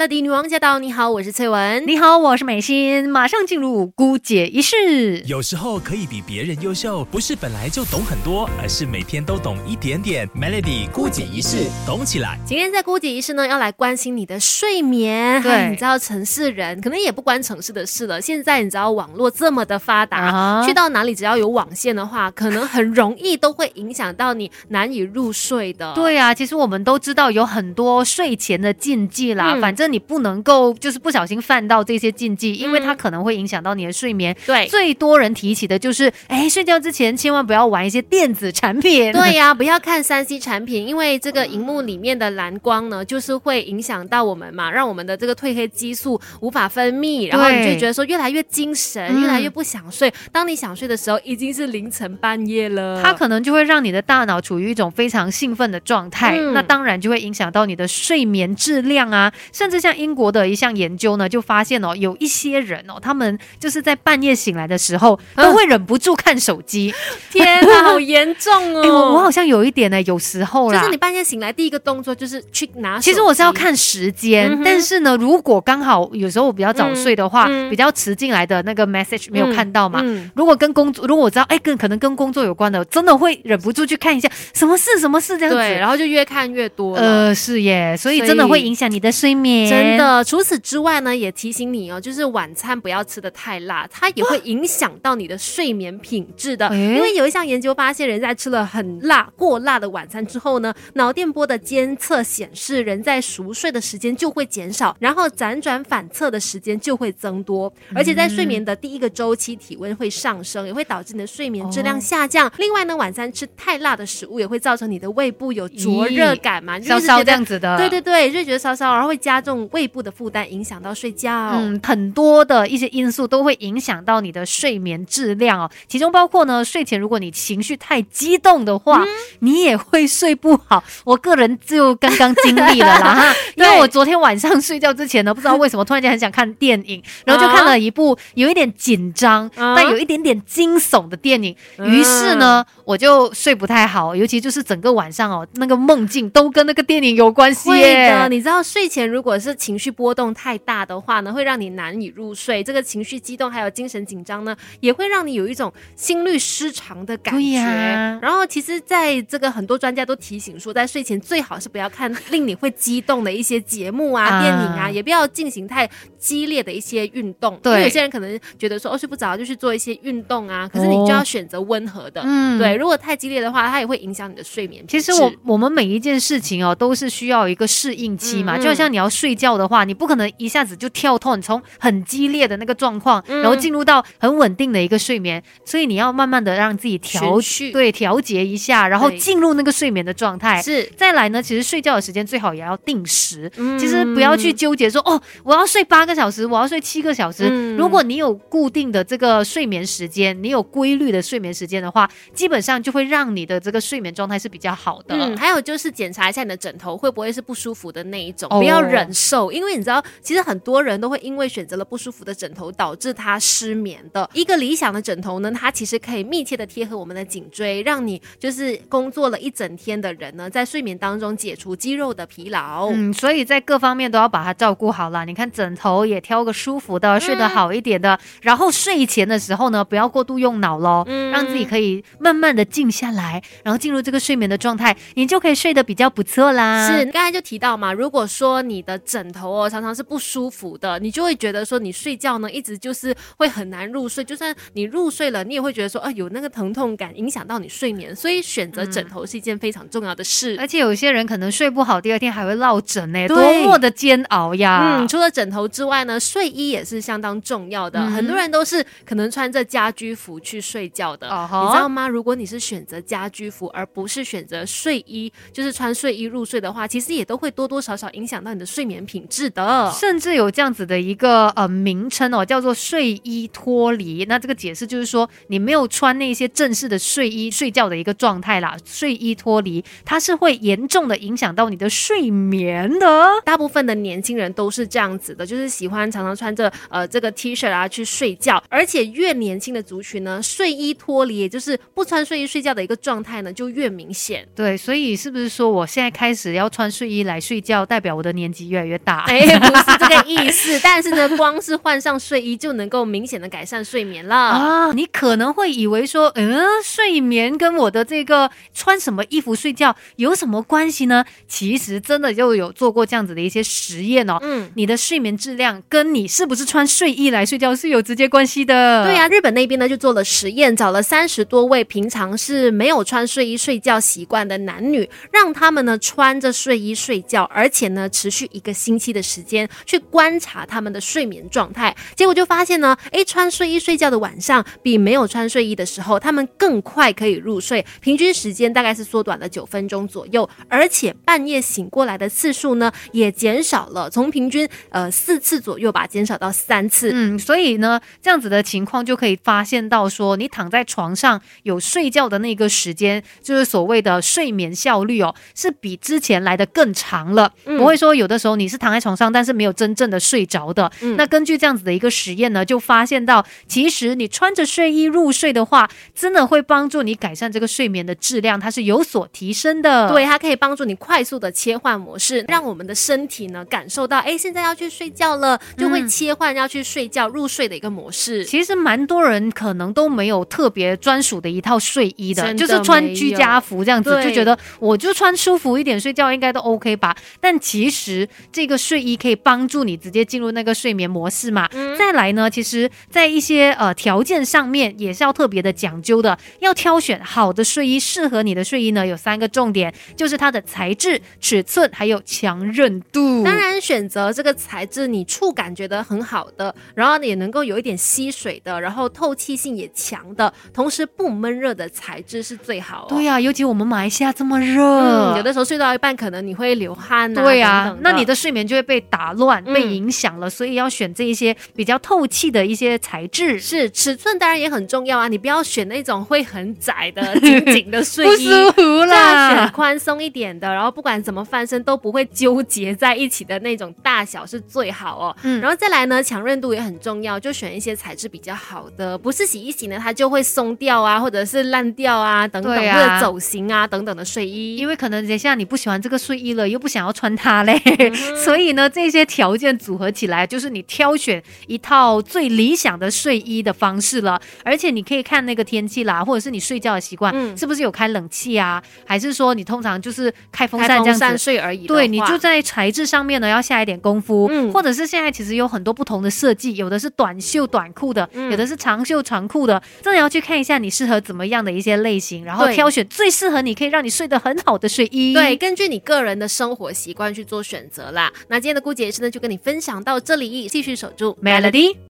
Melody 女王驾到！你好，我是翠文。你好，我是美心。马上进入姑姐仪式。有时候可以比别人优秀，不是本来就懂很多，而是每天都懂一点点。Melody 姑姐仪式，懂起来。今天在姑姐仪式呢，要来关心你的睡眠。对你知道城市人可能也不关城市的事了。现在你知道网络这么的发达，啊去到哪里只要有网线的话，可能很容易都会影响到你难以入睡的。对啊，其实我们都知道有很多睡前的禁忌啦，嗯反正你不能够就是不小心犯到这些禁忌，因为它嗯可能会影响到你的睡眠。对最多人提起的就是，哎，睡觉之前千万不要玩一些电子产品。对呀、不要看三 C 产品，因为这个荧幕里面的蓝光呢，就是会影响到我们嘛，让我们的这个褪黑激素无法分泌，然后你就觉得说越来越精神，嗯越来越不想睡。当你想睡的时候，已经是凌晨半夜了。它可能就会让你的大脑处于一种非常兴奋的状态，嗯那当然就会影响到你的睡眠质量啊。甚至像英国的一项研究呢，就发现哦，有一些人哦，他们就是在半夜醒来的时候，嗯都会忍不住看手机。天哪，好严重哦！哎、我我好像有一点呢、有时候啦。就是你半夜醒来第一个动作就是去拿手。其实我是要看时间，嗯但是呢，如果刚好有时候我比较早睡的话，嗯嗯比较迟进来的那个 message 没有看到嘛。嗯如果跟工作，如果我知道，哎，跟可能跟工作有关的，真的会忍不住去看一下什么事，什么事这样子。对，然后就越看越多。呃，是耶，所以真的会影响你的睡眠，真。的，除此之外呢，也提醒你哦，就是晚餐不要吃的太辣，它也会影响到你的睡眠品质的。因为有一项研究发现，人在吃了很辣、过辣的晚餐之后呢，脑电波的监测显示，人在熟睡的时间就会减少，然后辗转反侧的时间就会增多，而且在睡眠的第一个周期，体温会上升，也会导致你的睡眠质量下降。另外呢，晚餐吃太辣的食物也会造成你的胃部有灼热感嘛，你就烧烧是觉得这样子的，对对对，就觉得烧烧，然后会加重胃部的负担，影响到睡觉。嗯，很多的一些因素都会影响到你的睡眠质量哦，其中包括呢，睡前如果你情绪太激动的嗯。话，你也会睡不好。我个人就刚刚经历了啦 哈，因为我昨天晚上睡觉之前呢，不知道为什么突然间很想看电影，然后就看了一部有一点紧张、啊。但有一点点惊悚的电影，嗯于是呢，我就睡不太好，尤其就是整个晚上哦，那个梦境都跟那个电影有关系会。的，你知道睡前如果是情绪波动太大的话呢，会让你难以入睡。这个情绪激动还有精神紧张呢，也会让你有一种心律失常的感对觉。呀然后，其实在这个很多专家都提醒说，在睡前最好是不要看令你会激动的一些节目啊、啊电影啊，也不要进行太激烈的一些运动。对因为有些人可能觉得说哦睡不着就去做一些运动啊，可是你就要选择温和的。嗯对，如果太激烈的话，它也会影响你的睡眠。其实我我们每一件事情哦，都是需要一个适应期嘛。嗯嗯就好像你要睡觉的话，你不可能一下子就跳脱，你从很激烈的那个状况，嗯然后进入到很稳定的一个睡眠，所以你要慢慢的让自己调去对调节一下，然后进入那个睡眠的状态。是，再来呢，其实睡觉的时间最好也要定时。嗯其实不要去纠结说哦，我要睡八个小时，我要睡七个小时。嗯如果你有固定的这个睡眠时间，你有规律的睡眠时间的话，基本上就会让你的这个睡眠状态是比较好的。嗯，还有就是检查一下你的枕头会不会是不舒服的那一种，哦不要忍受，因为你知道，其实很多人都会因为选择了不舒服的枕头，导致他失眠的。一个理想的枕头呢，它其实可以密切的贴合我们的颈椎，让你就是工作了一整天的人呢，在睡眠当中解除肌肉的疲劳。嗯，所以在各方面都要把它照顾好了。你看枕头也挑个舒服的，睡得好一点的。然后睡前的时候呢，不要过度用脑喽，嗯让自己可以慢慢的静下来，然后进入这个睡眠的状态，你就可以睡得比较不错啦。是，刚才就提到嘛，如果说你的枕头哦常常是不舒服的，你就会觉得说你睡觉呢一直就是会很难入睡，就算你入睡了，你也会觉得说，啊有那个疼痛感影响到你睡眠，所以选择枕头是一件非常重要的事。而且有些人可能睡不好，第二天还会落枕呢，对多么的煎熬呀！嗯，除了枕头之外呢，睡衣也是相当重要的。嗯很多人都是可能穿着家居服去睡觉的哦你知道吗？如果你是选择家居服，而不是选择睡衣，就是穿睡衣入睡的话，其实也都会多多少少影响到你的睡眠品质的。甚至有这样子的一个呃名称哦，叫做睡衣脱离。那这个解释就是说，你没有穿那些正式的睡衣睡觉的一个状态啦。睡衣脱离，它是会严重的影响到你的睡眠的。大部分的年轻人都是这样子的，就是喜欢常常穿着呃这个 T 恤啊去睡觉，而且越年轻的族群呢，睡衣脱离，也就是不穿睡衣睡觉的一个状态呢，就越明显。对，所以是不是说我现在开始要穿睡衣来睡觉，代表我的年纪越来越越大。哎，不是这个意思，但是呢，光是换上睡衣就能够明显的改善睡眠了。啊，你可能会以为说，嗯，睡眠跟我的这个穿什么衣服睡觉有什么关系呢？其实真的就有做过这样子的一些实验哦。嗯，你的睡眠质量跟你是不是穿睡衣来睡觉是有直接关系的。对呀、日本那边呢就做了实验，找了三十多位平常是没有穿睡衣睡觉习惯的男女，让他们呢穿着睡衣睡觉，而且呢持续一个星期的时间去观察他们的睡眠状态。结果就发现呢，诶，穿睡衣睡觉的晚上比没有穿睡衣的时候，他们更快可以入睡，平均时间大概是缩短了九分钟左右，而且半夜醒过来的次数呢也减少了，从平均呃四次左右吧，减少到三次。嗯，所以呢，这样子的情况就可以发现到说，你躺在床上有睡觉的那个时间，就是所谓的睡眠效率哦，是比之前来的更长了。嗯不会说有的时候你是躺在床上，但是没有真正的睡着的。嗯那根据这样子的一个实验呢，就发现到，其实你穿着睡衣入睡的话，真的会帮助你改善这个睡眠的质量，它是有所提升的。对，它可以帮助你快速的切换模式，让我们的身体呢感受到，哎，现在要去睡觉了，就会嗯切换要去睡觉、入睡的一个模式。其实蛮多人可能都没有特别专属的一套睡衣的，的就是穿居家服这样子，就觉得我就穿舒服一点睡觉应该都 OK 吧。但其实这个睡衣可以帮助你直接进入那个睡眠模式嘛。嗯再来呢，其实在一些呃条件上面也是要特别的讲究的，要挑选好的睡衣，适合你的睡衣呢有三个重点，就是它的材质、尺寸还有强韧度。当然，选择这个材质你触感觉得很好的，然后也能够有一点吸水的，然后透气性也强的，同时不闷热的材质是最好、哦。对呀、尤其我们马来西亚这么热，嗯，有的时候睡到一半可能你会流汗啊，对呀、那你的睡眠就会被打乱、嗯被影响了，所以要选这一些比较透气的一些材质。是尺寸当然也很重要啊，你不要选那种会很窄的、紧紧的睡衣 不。舒服啦要选啦，宽松一点的，然后不管怎么翻身都不会纠结在一起的那种大小是最好哦。嗯然后再来呢，强韧度也很重要，就选一些材质比较好的，不是洗一洗呢它就会松掉啊，或者是烂掉啊等等，或者走形啊等等的睡衣。因为可能等一下你不喜欢这个睡衣了，又不想要穿它嘞，嗯所以呢，这些条件组合起来，就是你挑选一套最理想的睡衣的方式了。而且你可以看那个天气啦，或者是你睡觉的习惯，嗯是不是有开冷气啊？还是说你通常就是开风扇扇这样子？睡而已。对，你就在材质上面呢要下一点功夫，嗯或者是现在其实有很多不同的设计，有的是短袖短裤的，嗯有的是长袖长裤的，真的要去看一下你适合怎么样的一些类型，然后挑选最适合你可以让你睡得很好的睡衣。对，，根据你个人的生活习惯去做选择啦。那今天的顾姐也是呢，就跟你分享到这里，继续守住 Melody。